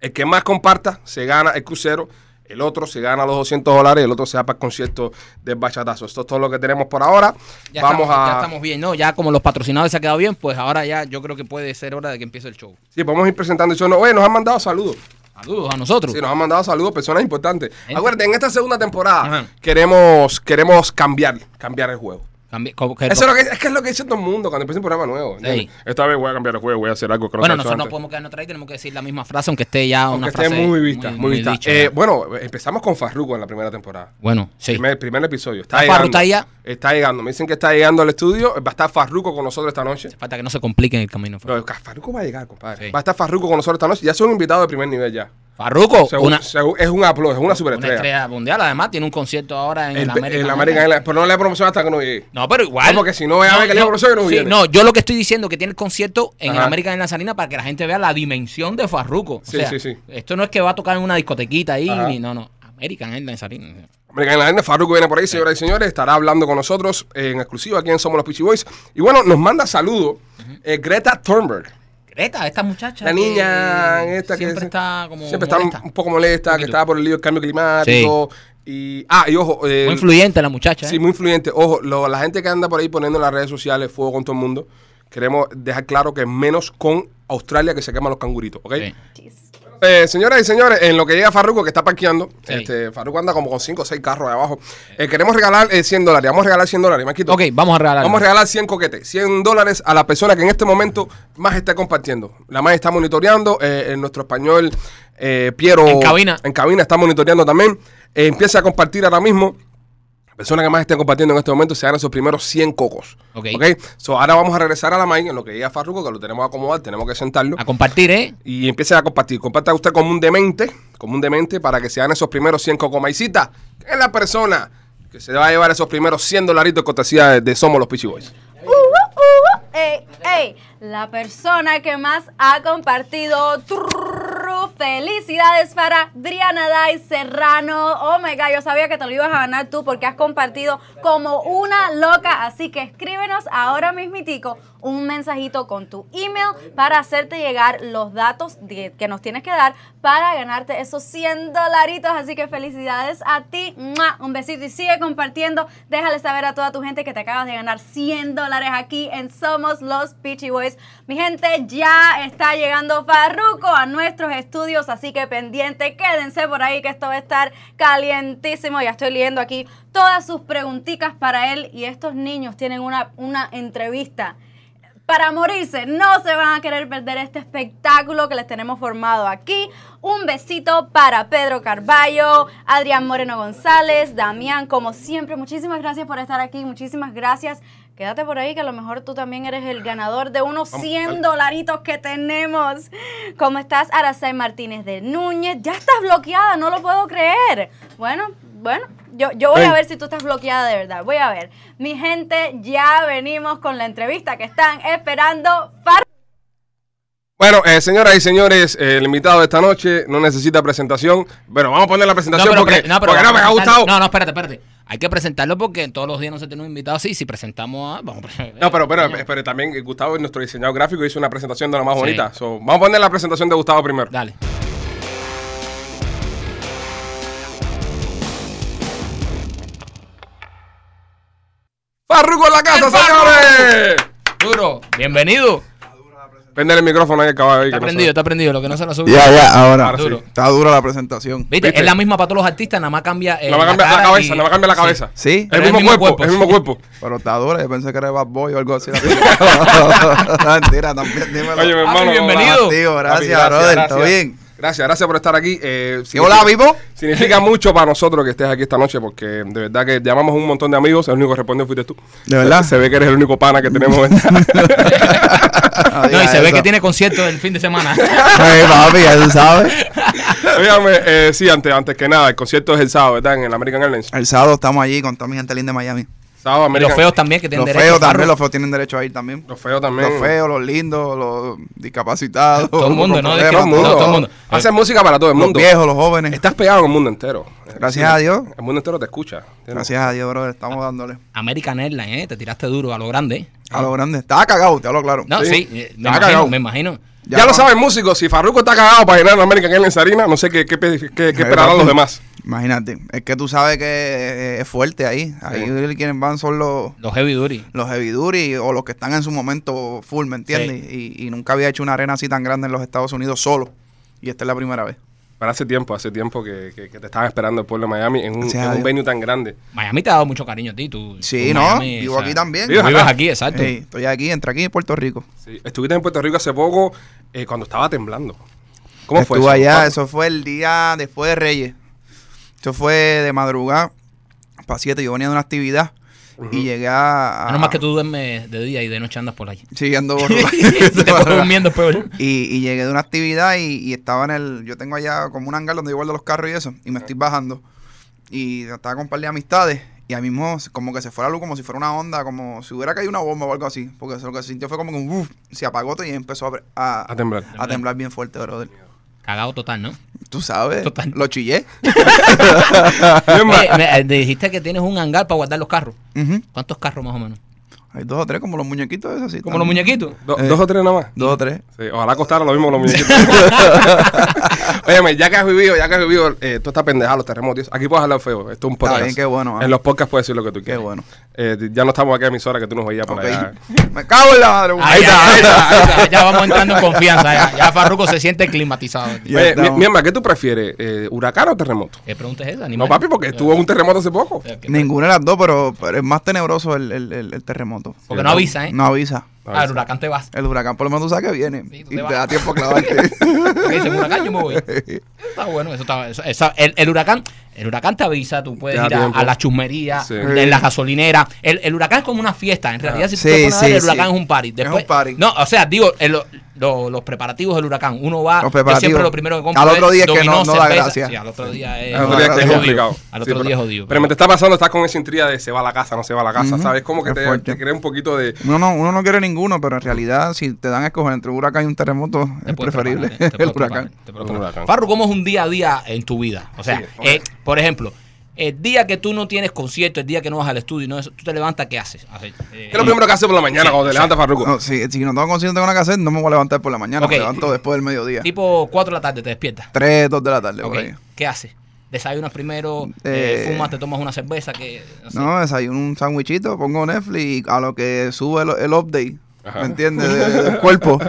[SPEAKER 1] el que más comparta se gana el crucero, el otro se gana los 200 dólares el otro se va para el concierto del bachatazo. Esto es todo lo que tenemos por ahora.
[SPEAKER 2] Ya,
[SPEAKER 1] Vamos
[SPEAKER 2] estamos,
[SPEAKER 1] a...
[SPEAKER 2] ya estamos bien, ¿no? Ya como los patrocinadores se han quedado bien, pues ahora ya yo creo que puede ser hora de que empiece el show.
[SPEAKER 1] Sí, podemos ir presentando el show. No, Oye, nos han mandado saludos.
[SPEAKER 2] Saludos a nosotros.
[SPEAKER 1] Sí, nos han mandado saludos personas importantes. Acuérdate, en esta segunda temporada
[SPEAKER 2] Ajá.
[SPEAKER 1] queremos, queremos cambiar, cambiar el juego.
[SPEAKER 2] Cambi- como que-
[SPEAKER 1] Eso es, lo que, es que es lo que dice todo el mundo cuando empieza un programa nuevo. Esta vez voy a cambiar el juego, voy a hacer algo que no
[SPEAKER 2] bueno, nosotros no podemos quedarnos atrás y tenemos que decir la misma frase, aunque esté ya
[SPEAKER 1] Aunque
[SPEAKER 2] una
[SPEAKER 1] esté
[SPEAKER 2] frase
[SPEAKER 1] muy vista, muy, vista. Eh, bueno, empezamos con Farruko en la primera temporada.
[SPEAKER 2] bueno, sí.
[SPEAKER 1] Primer, primer episodio. Está
[SPEAKER 2] ¿Está
[SPEAKER 1] llegando.
[SPEAKER 2] Farru está ya?
[SPEAKER 1] Está llegando. Me dicen que está llegando al estudio. Va a estar Farruko con nosotros esta noche.
[SPEAKER 2] Falta que no se complique en el camino.
[SPEAKER 1] No, Farruko va a llegar, compadre.
[SPEAKER 2] Sí.
[SPEAKER 1] Va a estar Farruko con nosotros esta noche. Ya son invitados de primer nivel ya.
[SPEAKER 2] Farruko,
[SPEAKER 1] Según-
[SPEAKER 2] una,
[SPEAKER 1] según- es un upload, es una
[SPEAKER 2] una
[SPEAKER 1] superestrella.
[SPEAKER 2] estrella mundial, además tiene un concierto ahora en
[SPEAKER 1] El,
[SPEAKER 2] el,
[SPEAKER 1] el American
[SPEAKER 2] Airlines.
[SPEAKER 1] Airlines. Pero no le promoción hasta que no llegue.
[SPEAKER 2] No, pero igual.
[SPEAKER 1] No, porque si no, vea que le promoción y no
[SPEAKER 2] sí,
[SPEAKER 1] viene.
[SPEAKER 2] no, yo lo que estoy diciendo es que tiene el concierto en el
[SPEAKER 1] Ajá.
[SPEAKER 2] American Airlines Arena para que la gente vea la dimensión de Farruko. O
[SPEAKER 1] Sí,
[SPEAKER 2] sea,
[SPEAKER 1] sí, sí.
[SPEAKER 2] Esto no es que va a tocar en una discotequita ahí,
[SPEAKER 1] Ajá.
[SPEAKER 2] ni no, no. American Airlines Arena.
[SPEAKER 1] American Airlines, Farruko viene por ahí, señoras y señores. Estará hablando con nosotros en exclusiva aquí en Somos los Peachy Boys. Y bueno, nos manda saludos eh, Greta Thunberg.
[SPEAKER 2] Greta, esta muchacha.
[SPEAKER 1] La
[SPEAKER 2] que
[SPEAKER 1] niña esta que
[SPEAKER 2] siempre está como.
[SPEAKER 1] Siempre está un poco molesta, que estaba por el lío del cambio climático. Y, ah, y ojo, eh,
[SPEAKER 2] Muy influyente la muchacha.
[SPEAKER 1] Sí,
[SPEAKER 2] ¿eh?
[SPEAKER 1] muy influyente. Ojo, lo- la gente que anda por ahí poniendo en las redes sociales fuego con todo el mundo, queremos dejar claro que menos con Australia que se queman los canguritos, ¿ok?
[SPEAKER 2] Sí.
[SPEAKER 1] Eh, señoras y señores, en lo que llega Farruko, que está parqueando,
[SPEAKER 2] Sí.
[SPEAKER 1] este, Farruko anda como con 5 o 6 carros ahí abajo. Eh, queremos regalar eh, 100 dólares. Vamos a regalar 100 dólares.
[SPEAKER 2] Ok, vamos a regalar.
[SPEAKER 1] Vamos a regalar 100 coquetes, 100 dólares a la persona que en este momento más está compartiendo. La más está monitoreando, eh, en nuestro español, Piero.
[SPEAKER 2] En cabina.
[SPEAKER 1] En cabina está monitoreando también. Empieza a compartir ahora mismo. La persona que más esté compartiendo en este momento se gana sus primeros 100 cocos.
[SPEAKER 2] Ok.
[SPEAKER 1] So, ahora vamos a regresar a la main en lo que llega Farruko, que lo tenemos que acomodar, tenemos que sentarlo.
[SPEAKER 2] A compartir, ¿eh?
[SPEAKER 1] Y empiece a compartir. Comparta usted como un demente, como un demente, para que se gane esos primeros 100 cocomaicitas. Que es la persona que se va a llevar esos primeros 100 dolaritos de cortesía de, de Somos los Peachy Boys.
[SPEAKER 3] Uh, uh, uh, ey, ey, la persona que más ha compartido. trrr, felicidades para Driana Dai Serrano. Oh my god, yo sabía que te lo ibas a ganar tú porque has compartido como una loca. Así que escríbenos ahora mismitico un mensajito con tu email para hacerte llegar los datos que nos tienes que dar para ganarte esos 100 dolaritos. Así que felicidades a ti. Un besito y sigue compartiendo. Déjale saber a toda tu gente que te acabas de ganar 100 dólares aquí en Somos los Peachy Boys. Mi gente, ya está llegando Farruko a nuestros estudios, así que pendiente, quédense por ahí que esto va a estar calientísimo. Ya estoy leyendo aquí todas sus preguntitas para él y estos niños tienen una, una entrevista para morirse. No se van a querer perder este espectáculo que les tenemos formado aquí. Un besito para Pedro Carballo, Adrián Moreno González, Damián, como siempre, muchísimas gracias por estar aquí, muchísimas gracias. Quédate por ahí que a lo mejor tú también eres el ganador de unos
[SPEAKER 1] Vamos,
[SPEAKER 3] 100
[SPEAKER 1] dale.
[SPEAKER 3] dolaritos que tenemos. ¿Cómo estás, Araceli Martínez de Núñez? Ya estás bloqueada, no lo puedo creer. Bueno, bueno, yo, yo voy a ver si tú estás bloqueada de verdad. Voy a ver. Mi gente, ya venimos con la entrevista que están esperando. Far
[SPEAKER 1] Bueno, eh, señoras y señores, eh, el invitado de esta noche no necesita presentación. Bueno, vamos a poner la presentación porque,
[SPEAKER 2] pre-
[SPEAKER 1] porque no me ha gustado.
[SPEAKER 2] No, no, espérate, espérate. Hay que presentarlo porque todos los días no se tiene un invitado así. Si presentamos a. Vamos,
[SPEAKER 1] No, pero, pero, pero también Gustavo, nuestro diseñador gráfico, hizo una presentación de la más
[SPEAKER 2] Sí.
[SPEAKER 1] bonita. So, vamos a poner la presentación de Gustavo primero.
[SPEAKER 2] Dale.
[SPEAKER 1] ¡Farruko en la casa, señores!
[SPEAKER 2] Duro, bienvenido.
[SPEAKER 1] Prende el micrófono ahí al caballo. ahí,
[SPEAKER 2] Está
[SPEAKER 1] que no
[SPEAKER 2] prendido, está prendido. Lo que no se lo subió.
[SPEAKER 4] Ya, ya, ahora.
[SPEAKER 1] Ahora sí.
[SPEAKER 2] Duro.
[SPEAKER 4] Está dura la presentación.
[SPEAKER 2] ¿Viste?
[SPEAKER 1] ¿Viste?
[SPEAKER 2] Es la misma para todos los artistas, nada más cambia. eh,
[SPEAKER 1] Nada más cambia la
[SPEAKER 2] cara
[SPEAKER 1] cabeza,
[SPEAKER 2] y-
[SPEAKER 1] nada más cambia la cabeza.
[SPEAKER 4] Sí,
[SPEAKER 1] El mismo, cuerpo, el mismo cuerpo.
[SPEAKER 4] pero está dura. Yo pensé que era Bad Boy o algo así. Mentira, también. Dímelo.
[SPEAKER 1] Oye, mi
[SPEAKER 2] Papi,
[SPEAKER 1] hermano.
[SPEAKER 2] bienvenido.
[SPEAKER 4] Tío, gracias, brother. ¿Todo bien?
[SPEAKER 1] Gracias, gracias por estar aquí. Eh,
[SPEAKER 4] ¿Y hola, vivo?
[SPEAKER 1] Significa mucho para nosotros que estés aquí esta noche porque de verdad que llamamos a un montón de amigos. El único que respondió fuiste tú.
[SPEAKER 4] ¿De verdad?
[SPEAKER 1] Se, se ve que eres el único pana que tenemos.
[SPEAKER 2] No, y se ve que tiene concierto el fin de semana.
[SPEAKER 4] Ay, papi, ya tú sabes.
[SPEAKER 1] Óigame, eh, sí, antes, antes que nada, el concierto es el sábado, ¿verdad? En el American Airlines.
[SPEAKER 4] El sábado estamos allí con toda mi gente linda de Miami.
[SPEAKER 1] American
[SPEAKER 2] los feos también que tienen
[SPEAKER 4] Los
[SPEAKER 2] derecho.
[SPEAKER 4] feos también, los feos tienen derecho a ir también.
[SPEAKER 1] Los feos también.
[SPEAKER 4] Los feos, los lindos, los discapacitados.
[SPEAKER 2] Todo el mundo, ¿no?
[SPEAKER 1] Todo el mundo.
[SPEAKER 2] No, todo el mundo.
[SPEAKER 1] Hace música para todo el
[SPEAKER 4] Los
[SPEAKER 1] mundo.
[SPEAKER 4] viejos, los jóvenes.
[SPEAKER 1] Estás pegado en el mundo entero.
[SPEAKER 4] Gracias a Dios.
[SPEAKER 1] El mundo entero te escucha. ¿entiendes?
[SPEAKER 4] Gracias a Dios, brother. Estamos dándole.
[SPEAKER 2] American Airlines, ¿eh? Te tiraste duro a lo grande.
[SPEAKER 4] A lo grande. Estaba cagado, te hablo claro.
[SPEAKER 2] No,
[SPEAKER 1] Sí.
[SPEAKER 2] sí, eh, me,
[SPEAKER 1] Estaba
[SPEAKER 2] imagino,
[SPEAKER 1] cagado.
[SPEAKER 2] me imagino.
[SPEAKER 1] Ya,
[SPEAKER 4] Ya
[SPEAKER 1] lo saben, músicos. Si Farruko está cagado para llenar la American Airlines Arena, no sé qué, qué, qué, qué esperarán los demás.
[SPEAKER 4] Imagínate. Es que tú sabes que eh, es fuerte ahí. Ahí quienes van son los,
[SPEAKER 2] Los heavy duty.
[SPEAKER 4] los heavy duty o los que están en su momento full, ¿me entiendes? Y, y nunca había hecho una arena así tan grande en los Estados Unidos solo. Y esta es la primera vez.
[SPEAKER 1] Pero hace tiempo, hace tiempo que, que- que te estaban esperando el pueblo de Miami en un, en un venue tan grande.
[SPEAKER 2] Miami te ha dado mucho cariño a ti. Tú,
[SPEAKER 4] Sí,
[SPEAKER 2] tú
[SPEAKER 4] ¿no?
[SPEAKER 2] Miami,
[SPEAKER 4] Vivo
[SPEAKER 2] o sea,
[SPEAKER 4] aquí también.
[SPEAKER 1] Vives
[SPEAKER 2] aquí, exacto.
[SPEAKER 4] Estoy aquí, entré aquí en Puerto Rico.
[SPEAKER 1] Sí. Estuviste en Puerto Rico hace poco eh, cuando estaba temblando. ¿Cómo fue
[SPEAKER 4] Estuve
[SPEAKER 1] eso?
[SPEAKER 4] allá, eso fue el día después de Reyes. Eso fue de madrugada para 7. Yo venía de una actividad y llegué a.
[SPEAKER 2] Menos más que tú duermes de día y de noche andas por ahí.
[SPEAKER 4] Siguiendo
[SPEAKER 2] si te coges durmiendo es peor.
[SPEAKER 4] Y, y llegué de una actividad y, y estaba en el. Yo tengo allá como un hangar donde yo guardo los carros y eso. Y me estoy bajando. Y estaba con un par de amistades. Y ahí mismo, como que se fue la luz, como si fuera una onda, como si hubiera caído una bomba o algo así. Porque eso lo que se sintió fue como que un uf, se apagó todo y empezó a, a,
[SPEAKER 1] A temblar.
[SPEAKER 4] a temblar bien fuerte, brother.
[SPEAKER 2] Cagado total, ¿no?
[SPEAKER 4] Tú sabes,
[SPEAKER 2] Total.
[SPEAKER 4] lo chillé.
[SPEAKER 1] Ma-
[SPEAKER 2] Oye, me, eh, dijiste que tienes un hangar para guardar los carros. ¿Cuántos carros más o menos?
[SPEAKER 4] Hay dos o tres, como los muñequitos esos así.
[SPEAKER 2] Como los muñequitos.
[SPEAKER 1] Do-
[SPEAKER 4] Eh.
[SPEAKER 1] ¿Dos o tres nada más?
[SPEAKER 4] Dos o tres.
[SPEAKER 1] Sí, ojalá costara lo mismo que los muñequitos. Óyeme, ya que has vivido, ya que has vivido eh, toda esta pendejada, los terremotos, aquí puedes hablar feo. Esto es un podcast.
[SPEAKER 4] bien, qué bueno, ah.
[SPEAKER 1] En los podcasts puedes decir lo que tú quieras.
[SPEAKER 4] bueno.
[SPEAKER 1] Eh, ya no estamos aquí en emisora que tú nos veías por
[SPEAKER 4] Ok.
[SPEAKER 1] allá.
[SPEAKER 4] Me cago en la madre.
[SPEAKER 2] Ahí, está, ahí está, ahí está. Ya vamos entrando en confianza. Ya, ya Farruko se siente climatizado.
[SPEAKER 1] Oye, mi, mi hermano, ¿qué tú prefieres? Eh, ¿Huracán o terremoto?
[SPEAKER 2] ¿Qué pregunta es esa?
[SPEAKER 1] No, papi, porque estuvo un terremoto hace poco.
[SPEAKER 2] Eh, ¿qué-
[SPEAKER 4] Ninguna de las dos, pero, pero es más tenebroso el, el, el, el terremoto.
[SPEAKER 2] Porque no avisa, ¿eh?
[SPEAKER 4] No avisa.
[SPEAKER 2] Ah, el huracán te vas.
[SPEAKER 4] El huracán por lo menos tú sabes que viene.
[SPEAKER 2] Sí, tú
[SPEAKER 4] y
[SPEAKER 2] te
[SPEAKER 4] te, da tiempo a clavarte.
[SPEAKER 2] Dice, huracán, yo me voy. Está bueno, eso está. eso- esa- el, el huracán, el huracán te avisa, tú puedes ir a, a la chusmería,
[SPEAKER 1] Sí.
[SPEAKER 2] en la gasolinera. El, el huracán es como una fiesta. En realidad, si tú
[SPEAKER 4] Sí,
[SPEAKER 2] te pones a ver, el huracán
[SPEAKER 4] sí.
[SPEAKER 2] es un party.
[SPEAKER 4] Es
[SPEAKER 2] Después,
[SPEAKER 4] un party.
[SPEAKER 2] No, o sea, digo, el- lo- los preparativos del huracán. Uno va, yo siempre lo primero que compro
[SPEAKER 4] Al otro día es que no- no da gracia.
[SPEAKER 2] Sí, al otro día es,
[SPEAKER 1] Al otro día
[SPEAKER 4] no,
[SPEAKER 1] que es
[SPEAKER 4] es
[SPEAKER 2] jodido.
[SPEAKER 1] complicado.
[SPEAKER 2] Al
[SPEAKER 1] Sí,
[SPEAKER 2] otro
[SPEAKER 1] pero-
[SPEAKER 2] día es jodido.
[SPEAKER 1] Pero me te está pasando, estás con esa intriga de se va a la casa, no se va a la casa. ¿sabes? Como que te, te crea un poquito de...
[SPEAKER 4] Uno no, uno no quiere ninguno, pero en realidad, si te dan a escoger entre un huracán y un terremoto,
[SPEAKER 2] Te
[SPEAKER 4] es preferible
[SPEAKER 2] preparar, ¿eh? Te
[SPEAKER 4] el huracán.
[SPEAKER 2] preparar, te preparar.
[SPEAKER 1] huracán.
[SPEAKER 2] Farru, ¿cómo es un día a día en tu vida? O sea,
[SPEAKER 1] Sí,
[SPEAKER 2] eh, por ejemplo, el día que tú no tienes concierto, el día que no vas al estudio, no eso, tú te levantas, ¿qué haces? Así, eh,
[SPEAKER 1] ¿Qué es lo primero que haces por la mañana cuando te levantas, Farruko?
[SPEAKER 4] No, si, si no tengo concierto tengo nada que hacer, no me voy a levantar por la mañana,
[SPEAKER 2] Ok.
[SPEAKER 4] me levanto después del mediodía.
[SPEAKER 2] Tipo 4 de la tarde te despiertas.
[SPEAKER 4] 3, 2 de la tarde,
[SPEAKER 2] Ok,
[SPEAKER 4] por ahí.
[SPEAKER 2] ¿Qué haces? ¿Desayunas primero? eh,
[SPEAKER 4] Eh,
[SPEAKER 2] ¿Fumas? ¿Te tomas una cerveza? Que, no sé.
[SPEAKER 4] No, desayuno un sándwichito, pongo Netflix y a lo que sube el, el update,
[SPEAKER 1] Ajá.
[SPEAKER 4] ¿me entiendes? De- del cuerpo,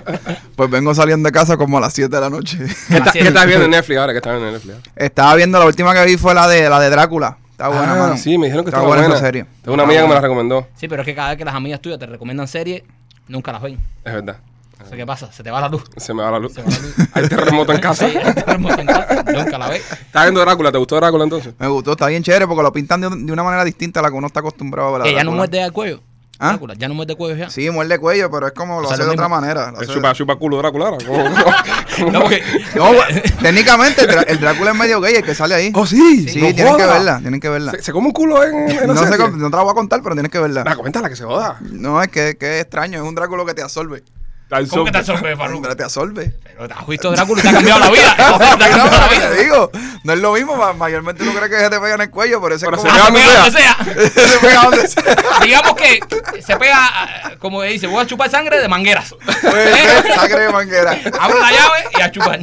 [SPEAKER 4] pues vengo saliendo de casa como a las 7 de la noche.
[SPEAKER 1] ¿Qué, está- qué
[SPEAKER 2] es.
[SPEAKER 1] estás viendo en Netflix ahora? ¿Qué estás viendo en Netflix?
[SPEAKER 4] Estaba viendo, la última que vi fue la de la de Drácula. Está buena,
[SPEAKER 1] ah,
[SPEAKER 4] mano.
[SPEAKER 1] sí, me dijeron que
[SPEAKER 4] Está
[SPEAKER 1] estaba
[SPEAKER 4] buena
[SPEAKER 1] buena.
[SPEAKER 4] serie.
[SPEAKER 1] Tengo una amiga que me la recomendó.
[SPEAKER 2] Sí, pero es que cada vez que las amigas tuyas te recomiendan series, nunca las ven.
[SPEAKER 1] Es verdad.
[SPEAKER 2] Sé qué pasa, se te va la luz.
[SPEAKER 1] Se me va la luz.
[SPEAKER 2] Se va la luz.
[SPEAKER 1] Hay terremoto en casa.
[SPEAKER 2] Sí, hay terremoto en casa, nunca la ves.
[SPEAKER 1] ¿Estás viendo Drácula? ¿Te gustó Drácula entonces?
[SPEAKER 4] Me gustó, está bien chévere porque lo pintan de, de una manera distinta a la que uno está acostumbrado a ver. la
[SPEAKER 2] Que ya no muerde al cuello.
[SPEAKER 4] ¿Ah?
[SPEAKER 2] Drácula, ya no muerde cuello ya.
[SPEAKER 4] Sí, muerde cuello, pero es como lo
[SPEAKER 2] O sea,
[SPEAKER 4] hace
[SPEAKER 2] lo
[SPEAKER 4] de otra manera. hace-
[SPEAKER 1] chupa, chupa culo Drácula. ahora. ¿Cómo- cómo-
[SPEAKER 2] No, porque
[SPEAKER 4] No, bueno, técnicamente el, Drá- el Drácula es medio gay, el que sale ahí.
[SPEAKER 1] Oh, sí.
[SPEAKER 4] sí,
[SPEAKER 1] no
[SPEAKER 4] tienen que verla, tienen que verla.
[SPEAKER 1] Se, se come un culo en, en
[SPEAKER 4] No, sé, no te la voy a contar, pero tienes que verla.
[SPEAKER 1] Nah, coméntala que se joda.
[SPEAKER 4] No, es que, que es extraño, es un Drácula que te absorbe.
[SPEAKER 2] ¿Cómo que te absorbe, Farruko?
[SPEAKER 4] Te absorbe.
[SPEAKER 2] Pero te has visto Drácula y te ha cambiado la vida. Eso te ha
[SPEAKER 4] No,
[SPEAKER 2] cambiado la
[SPEAKER 4] pero te
[SPEAKER 2] vida.
[SPEAKER 4] digo, no es lo mismo, ma- mayormente uno cree que se te pega en el cuello, pero ese
[SPEAKER 1] Pero se
[SPEAKER 4] como...
[SPEAKER 1] pega
[SPEAKER 2] Ah, se pega donde sea.
[SPEAKER 4] se pega donde sea.
[SPEAKER 2] Digamos que se pega, ah, como dice, voy a chupar sangre de mangueras.
[SPEAKER 4] Puede ser sangre de manguera.
[SPEAKER 2] Abro la llave y a chupar.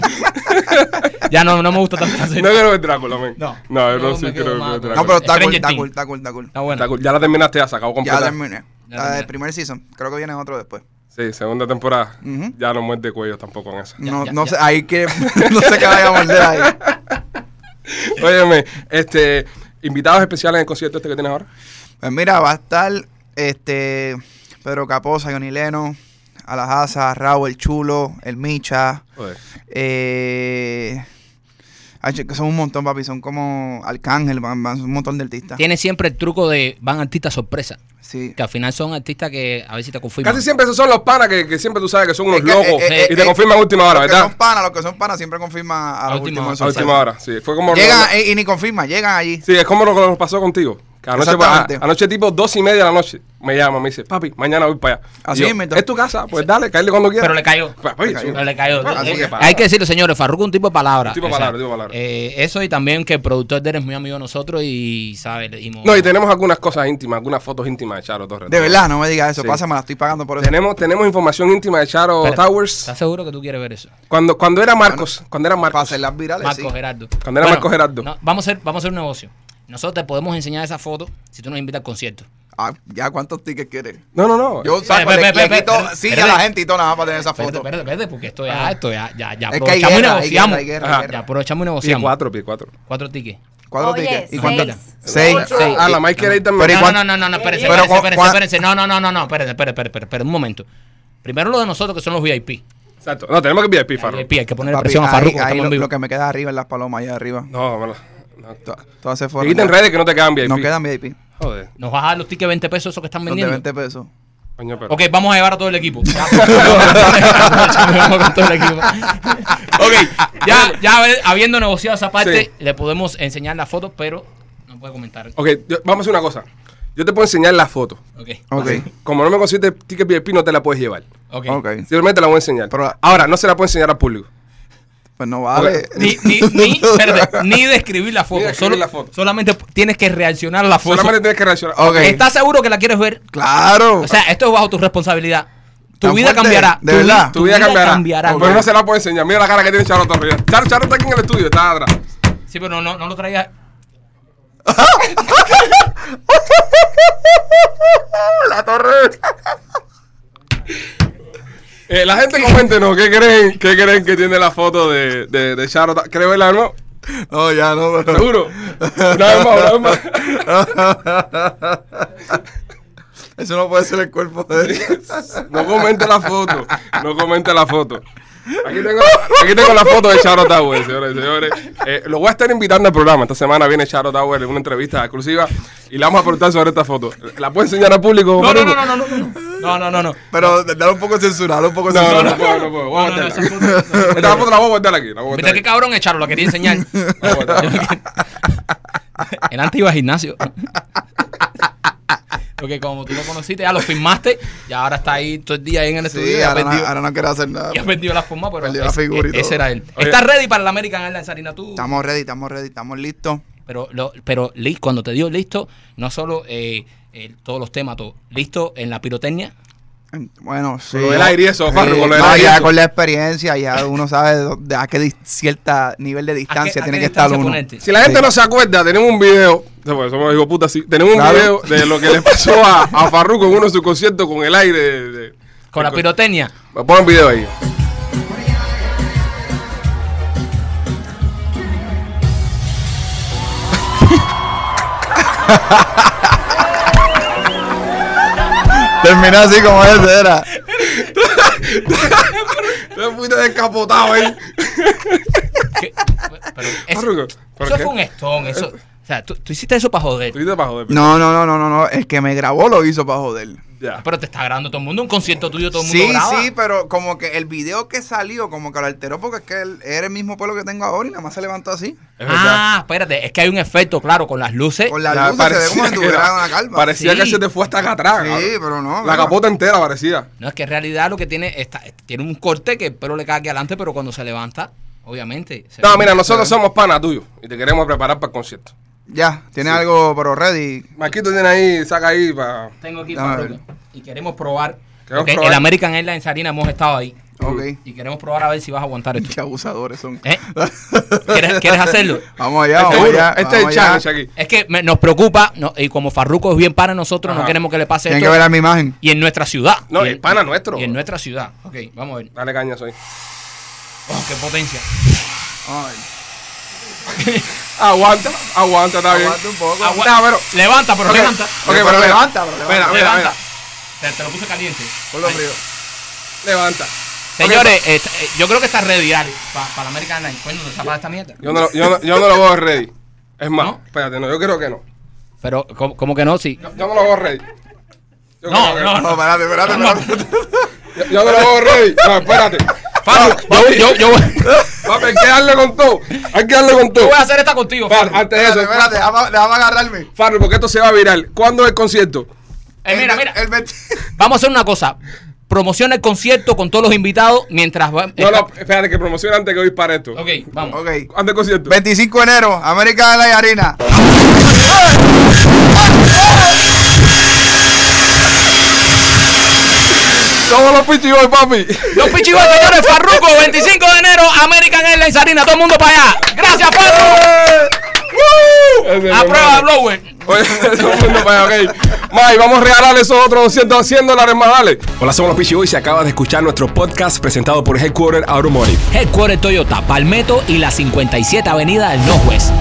[SPEAKER 2] ya no, no me gusta tanto la
[SPEAKER 1] No quiero ver Drácula, men.
[SPEAKER 2] No.
[SPEAKER 1] No, yo
[SPEAKER 2] No,
[SPEAKER 1] no, sí quiero ver Drácula.
[SPEAKER 4] No, pero está cool, está cool, está cool, está cool.
[SPEAKER 2] Está bueno.
[SPEAKER 1] Ya la terminaste, ya se acabó
[SPEAKER 4] Ya
[SPEAKER 1] completa.
[SPEAKER 4] terminé.
[SPEAKER 2] Ya
[SPEAKER 4] La
[SPEAKER 2] terminé.
[SPEAKER 4] del primer season. Creo que viene otro después.
[SPEAKER 1] Sí, segunda temporada. Ya no muerde cuello tampoco en esa.
[SPEAKER 4] No,
[SPEAKER 2] ya,
[SPEAKER 4] no
[SPEAKER 2] ya.
[SPEAKER 4] sé, ahí que no sé qué vaya a morder ahí.
[SPEAKER 1] Óyeme, este, invitados especiales en el concierto este que tienes ahora.
[SPEAKER 4] Pues mira, va a estar este Pedro Caposa, Johnny Leno, Alajaza, Raúl el Chulo, el Micha,
[SPEAKER 1] Joder.
[SPEAKER 4] eh, que son un montón, papi, son como Arcángel, van, van un montón de artistas.
[SPEAKER 2] Tiene siempre el truco de van artistas sorpresa.
[SPEAKER 4] Sí.
[SPEAKER 2] Que al final son artistas que a ver si te confirman.
[SPEAKER 1] Casi siempre esos son los panas que, que siempre tú sabes que son unos
[SPEAKER 4] Es que,
[SPEAKER 1] locos
[SPEAKER 4] eh, eh,
[SPEAKER 1] y te
[SPEAKER 4] eh,
[SPEAKER 1] confirman a última hora,
[SPEAKER 4] los que
[SPEAKER 1] ¿verdad?
[SPEAKER 4] son panas, los que son panas siempre confirman a,
[SPEAKER 2] A última
[SPEAKER 4] últimos
[SPEAKER 1] A última hora, sí. Fue como
[SPEAKER 4] Llegan
[SPEAKER 1] lo-
[SPEAKER 4] eh, y ni confirman, llegan allí.
[SPEAKER 1] Sí, es como lo que nos pasó contigo. Anoche,
[SPEAKER 4] Exactamente.
[SPEAKER 1] a- anoche tipo dos y media de la noche me llama, me dice, papi, mañana voy para allá.
[SPEAKER 4] Así
[SPEAKER 1] yo,
[SPEAKER 4] mismo.
[SPEAKER 1] ¿Es tu casa? Pues dale, caerle cuando quieras.
[SPEAKER 2] Pero le cayó.
[SPEAKER 1] Papi,
[SPEAKER 4] Le cayó.
[SPEAKER 1] sí.
[SPEAKER 2] Pero le cayó.
[SPEAKER 1] Bueno, así
[SPEAKER 2] Eh,
[SPEAKER 1] que.
[SPEAKER 2] Hay que decirlo, señores, Farruko es un tipo de palabra.
[SPEAKER 1] Un tipo de palabra, tipo de palabra.
[SPEAKER 2] eh, eso y también que el productor de él es muy amigo de nosotros y sabe, le dimos.
[SPEAKER 1] No, y tenemos algunas cosas íntimas, algunas fotos íntimas de Charo Torres.
[SPEAKER 4] De verdad, no me digas eso,
[SPEAKER 1] Sí.
[SPEAKER 4] pasa, me la estoy pagando por eso.
[SPEAKER 1] Tenemos, tenemos información íntima de Charo Towers.
[SPEAKER 2] ¿Estás seguro que tú quieres ver eso?
[SPEAKER 1] Cuando, cuando era Marcos, cuando era
[SPEAKER 4] Para
[SPEAKER 1] Marcos.
[SPEAKER 4] hacer las virales,
[SPEAKER 2] Marco
[SPEAKER 4] sí.
[SPEAKER 2] Gerardo.
[SPEAKER 1] Cuando era Marco Gerardo.
[SPEAKER 2] no, vamos, a hacer, vamos a hacer un negocio. Nosotros te podemos enseñar esa foto si tú nos invitas al concierto.
[SPEAKER 4] Ah, ya, ¿cuántos tickets quieres?
[SPEAKER 1] No, no, no.
[SPEAKER 4] Yo saco,
[SPEAKER 2] Espérate,
[SPEAKER 4] le,
[SPEAKER 2] espérate,
[SPEAKER 4] le quito a la gente y todo nada más para tener esa foto.
[SPEAKER 2] espérate, espérate, porque esto ya, esto ya, ya, ya
[SPEAKER 4] Es que hay
[SPEAKER 2] aprovechamos y
[SPEAKER 4] guerra, hay
[SPEAKER 2] negociamos.
[SPEAKER 4] guerra, hay guerra, hay guerra.
[SPEAKER 2] Ya aprovechamos y
[SPEAKER 1] pie
[SPEAKER 2] negociamos.
[SPEAKER 1] cuatro, pie cuatro.
[SPEAKER 2] Cuatro tickets.
[SPEAKER 4] Cuatro
[SPEAKER 3] Oye,
[SPEAKER 4] tickets. ¿Y
[SPEAKER 3] seis.
[SPEAKER 4] cuántos?
[SPEAKER 2] Seis.
[SPEAKER 4] Seis.
[SPEAKER 1] Ah, la Mike quiere ir también.
[SPEAKER 4] Pero ¿y
[SPEAKER 2] No, no, no, no, no, espérense,
[SPEAKER 3] Pero
[SPEAKER 2] espérense, espérense, espérense. No, no, no, no, no, espérense, espérense, espérense, espérense, un momento. Primero lo de nosotros que son los VIP.
[SPEAKER 1] Exacto. No, tenemos que VIP, Farro.
[SPEAKER 2] VIP, hay que poner presión a Farruko,
[SPEAKER 4] ahí lo, lo que me queda arriba en las palomas, allá arriba.
[SPEAKER 1] No, lo- no.
[SPEAKER 4] To- Todas se
[SPEAKER 1] Que
[SPEAKER 4] fueron.
[SPEAKER 1] quiten
[SPEAKER 4] ya.
[SPEAKER 1] redes que no te quedan VIP.
[SPEAKER 4] No quedan VIP.
[SPEAKER 1] Joder.
[SPEAKER 2] Nos vas a dar los tickets 20 pesos esos que están
[SPEAKER 4] Los de
[SPEAKER 2] vendiendo.
[SPEAKER 4] 20 pesos.
[SPEAKER 1] Coño, pero.
[SPEAKER 2] Ok, vamos a llevar a todo el equipo. Ya, vamos con todo el equipo. Ok, ya, ya haber- habiendo negociado esa parte,
[SPEAKER 1] Sí.
[SPEAKER 2] le podemos enseñar la foto, pero no puede comentar.
[SPEAKER 1] Ok, yo- vamos a hacer una cosa. Yo te puedo enseñar la foto.
[SPEAKER 2] Ok,
[SPEAKER 4] Ok.
[SPEAKER 1] Como no me consiste ticket VIP, no te la puedes llevar.
[SPEAKER 2] ok.
[SPEAKER 4] Ok.
[SPEAKER 1] Simplemente la voy a enseñar.
[SPEAKER 4] Pero-
[SPEAKER 1] Ahora, no se la puedo enseñar al público.
[SPEAKER 4] Pues no vale.
[SPEAKER 2] Ni, ni, ni, espérate, ni describir la foto.
[SPEAKER 1] Ni describir
[SPEAKER 2] solo-
[SPEAKER 1] la foto.
[SPEAKER 2] Solamente tienes que reaccionar a la foto.
[SPEAKER 1] Solamente tienes que reaccionar.
[SPEAKER 2] ¿Estás seguro que la quieres ver?
[SPEAKER 4] Claro.
[SPEAKER 2] O sea, esto es bajo tu responsabilidad. Tu
[SPEAKER 4] ¿Tan
[SPEAKER 2] vida
[SPEAKER 4] fuerte?
[SPEAKER 2] cambiará.
[SPEAKER 4] ¿De
[SPEAKER 2] Tu
[SPEAKER 4] verdad?
[SPEAKER 2] vi-
[SPEAKER 1] Tu vida cambiará.
[SPEAKER 2] Ok.
[SPEAKER 1] Pero no se la puedo enseñar. Mira la cara que tiene Charo Torres. Charo, Charo está aquí en el estudio, está atrás.
[SPEAKER 2] Sí, pero no, no, no lo traigas.
[SPEAKER 4] la torre.
[SPEAKER 1] Eh, la gente coméntenos qué creen, qué creen que tiene la foto de, de, de Charo. ¿Quieres verla nuevo?
[SPEAKER 4] No, ya no, pero.
[SPEAKER 1] ¿Seguro? Una vez más, una vez más.
[SPEAKER 4] Eso no puede ser el cuerpo de él.
[SPEAKER 1] No comente la foto. No comente la foto. Aquí tengo, aquí tengo la foto de Charo Tower, señores y señores. Eh, lo voy a estar invitando al programa. Esta semana viene Charo Tower en una entrevista exclusiva y le vamos a preguntar sobre esta foto. ¿La puedo enseñar al público?
[SPEAKER 2] No, no, no, no, no, no, no. No, no, no.
[SPEAKER 4] Pero dale un poco censurado, un poco
[SPEAKER 1] No, no,
[SPEAKER 4] censurado.
[SPEAKER 1] no puedo, no puedo. Voy a
[SPEAKER 2] No, no, esa foto- esa
[SPEAKER 1] Esta foto la voy a guardar aquí. La voy a
[SPEAKER 2] qué
[SPEAKER 1] aquí.
[SPEAKER 2] cabrón es Charo, lo quería enseñar.
[SPEAKER 1] La voy a guardar aquí.
[SPEAKER 2] Él antes iba al gimnasio. Porque como tú lo conociste, ya lo firmaste, y ahora está ahí todo el día ahí en el estudio.
[SPEAKER 4] Sí,
[SPEAKER 2] y ha
[SPEAKER 4] ahora, no,
[SPEAKER 2] perdido,
[SPEAKER 4] ahora no quiero hacer nada.
[SPEAKER 2] y ha perdido la forma, pero
[SPEAKER 4] Perdió la
[SPEAKER 2] ese,
[SPEAKER 4] figura y
[SPEAKER 2] ese
[SPEAKER 4] todo.
[SPEAKER 2] era él.
[SPEAKER 1] Oye.
[SPEAKER 2] ¿Estás ready para la American Airlines, Sarina? Tú.
[SPEAKER 4] Estamos ready, estamos ready, estamos listos.
[SPEAKER 2] Pero, lo, pero cuando te dio listo, no solo eh, eh, todos los temas, todo, listo en la pirotecnia.
[SPEAKER 4] Bueno, sí.
[SPEAKER 1] Con del aire y eso, Farro, con
[SPEAKER 4] no,
[SPEAKER 1] aire
[SPEAKER 4] ya con la experiencia, ya uno sabe de a qué cierta nivel de
[SPEAKER 2] ¿A qué-
[SPEAKER 4] distancia
[SPEAKER 2] a
[SPEAKER 4] tiene
[SPEAKER 2] qué
[SPEAKER 4] que estar uno.
[SPEAKER 2] ponerte?
[SPEAKER 1] Si la gente
[SPEAKER 4] Sí.
[SPEAKER 1] no se acuerda, tenemos un video. Pues somos hijos puta, sí. Tenemos un
[SPEAKER 4] Claro.
[SPEAKER 1] video de lo que le pasó a, a Farruko en uno de sus conciertos con el aire. de- de-
[SPEAKER 2] Con la pirotecnia.
[SPEAKER 1] Pon un video ahí.
[SPEAKER 4] Termina así como ese era.
[SPEAKER 1] Te fuiste descapotado ahí.
[SPEAKER 2] ¿Qué? Pero eso, fue un estón. Eso, o sea, tú, tú hiciste eso para joder.
[SPEAKER 1] Tú dices para joder.
[SPEAKER 4] No, no, no, no, no, no. El que me grabó lo hizo para joder.
[SPEAKER 2] Pero te está grabando todo el mundo. Un concierto tuyo, todo el mundo
[SPEAKER 4] Sí,
[SPEAKER 2] graba.
[SPEAKER 4] sí, pero como que el video que salió, como que lo alteró porque es que él era el mismo pelo que tengo ahora y nada más se levantó así.
[SPEAKER 1] Es verdad.
[SPEAKER 2] Ah, espérate. Es que hay un efecto, claro, con las luces.
[SPEAKER 4] Con la
[SPEAKER 1] Ya,
[SPEAKER 4] luz se ve como si
[SPEAKER 1] que
[SPEAKER 4] tuviera
[SPEAKER 1] era-
[SPEAKER 4] una calva.
[SPEAKER 1] Parecía
[SPEAKER 2] Sí.
[SPEAKER 1] que se te fue hasta acá atrás.
[SPEAKER 4] Sí,
[SPEAKER 1] cabrón.
[SPEAKER 4] pero no.
[SPEAKER 1] La capota entera parecía.
[SPEAKER 2] No, es que en realidad lo que tiene está, tiene un corte que el pelo le cae aquí adelante, pero cuando se levanta, obviamente. se
[SPEAKER 1] No, mira, nosotros somos pana tuyo y te queremos preparar para el concierto.
[SPEAKER 4] Ya, tiene algo, pero ready.
[SPEAKER 1] Marquito tiene ahí, saca ahí para.
[SPEAKER 2] Tengo aquí para y queremos probar.
[SPEAKER 1] Queremos probar.
[SPEAKER 2] el American Airlines Arena hemos estado ahí.
[SPEAKER 4] Ok.
[SPEAKER 2] Y queremos probar a ver si vas a aguantar esto.
[SPEAKER 4] Qué abusadores son.
[SPEAKER 2] ¿Eh? ¿Quieres, quieres hacerlo?
[SPEAKER 4] Vamos allá,
[SPEAKER 1] Este,
[SPEAKER 4] vamos
[SPEAKER 1] es-
[SPEAKER 4] allá.
[SPEAKER 1] este es
[SPEAKER 4] vamos
[SPEAKER 1] el
[SPEAKER 4] allá.
[SPEAKER 1] challenge aquí.
[SPEAKER 2] Es que me- nos preocupa, no- y como Farruko es bien para nosotros, no queremos que le pase
[SPEAKER 4] Tienen
[SPEAKER 2] esto.
[SPEAKER 4] que ver a mi imagen.
[SPEAKER 2] Y en nuestra ciudad.
[SPEAKER 1] No,
[SPEAKER 2] y
[SPEAKER 1] el pana nuestro.
[SPEAKER 2] Y en nuestra ciudad. Ok, vamos a ver.
[SPEAKER 1] Dale caña, soy.
[SPEAKER 2] Oh, qué potencia.
[SPEAKER 4] Ay,
[SPEAKER 1] Aguanta, aguanta, está bien.
[SPEAKER 4] aguanta un poco.
[SPEAKER 2] Agua-
[SPEAKER 1] No, pero-
[SPEAKER 2] Levanta, pero
[SPEAKER 1] Ok,
[SPEAKER 2] levanta.
[SPEAKER 1] ok,
[SPEAKER 4] Pero
[SPEAKER 1] pero
[SPEAKER 4] levanta, pero
[SPEAKER 1] Mira,
[SPEAKER 4] levanta.
[SPEAKER 1] mira,
[SPEAKER 2] levanta.
[SPEAKER 1] mira.
[SPEAKER 2] Te, te lo puse caliente.
[SPEAKER 4] Ponlo frío.
[SPEAKER 1] Levanta.
[SPEAKER 2] Señores, eh, eh, yo creo que está ready, Ali, para la American Airlines. ¿Cuándo se tapa esta mierda?
[SPEAKER 1] Yo no, lo- yo, no, yo no lo veo ready. Es más,
[SPEAKER 2] ¿No?
[SPEAKER 1] espérate, no, yo creo que no.
[SPEAKER 2] Pero, ¿cómo, cómo que no? Sí.
[SPEAKER 1] Yo, yo no lo veo ready. Yo
[SPEAKER 2] No,
[SPEAKER 1] que
[SPEAKER 2] no,
[SPEAKER 4] No, espérate, espérate,
[SPEAKER 2] No,
[SPEAKER 4] espérate.
[SPEAKER 1] Yo, yo no lo veo ready. No, espérate.
[SPEAKER 2] Farru, yo, yo, yo,
[SPEAKER 1] Papi, hay que darle con todo. Hay que darle con
[SPEAKER 2] yo
[SPEAKER 1] todo.
[SPEAKER 2] voy a hacer esta contigo,
[SPEAKER 1] Farru. antes de eso,
[SPEAKER 4] Espérate, déjame, agarrarme.
[SPEAKER 1] Farru, porque esto se va a viral. ¿Cuándo es el concierto?
[SPEAKER 2] Eh, mira, mira.
[SPEAKER 4] El 20
[SPEAKER 2] Vamos a hacer una cosa. Promociona el concierto con todos los invitados mientras va.
[SPEAKER 1] No, no, espérate, que promociona antes que voy para esto.
[SPEAKER 2] Ok, vamos.
[SPEAKER 4] Ok.
[SPEAKER 1] ¿Cuándo es el concierto?
[SPEAKER 4] 25 de enero, América de la Harina.
[SPEAKER 1] Todos los pichiboy, papi.
[SPEAKER 2] Los pichigos, señores, Farruko, 25 de enero, American Airlines Arena. Todo el mundo para allá. Gracias, Farru.
[SPEAKER 1] Ese
[SPEAKER 2] A prueba blower.
[SPEAKER 1] Oye, todo el mundo para allá, ok. May, vamos a regalarle esos otros 200, 100 dólares más, dale. Hola, somos los Pichiboy y acabas de escuchar nuestro podcast presentado por Headquarter Automotive.
[SPEAKER 2] Headquarter Toyota, Palmetto y la 57 Avenida del Northwest.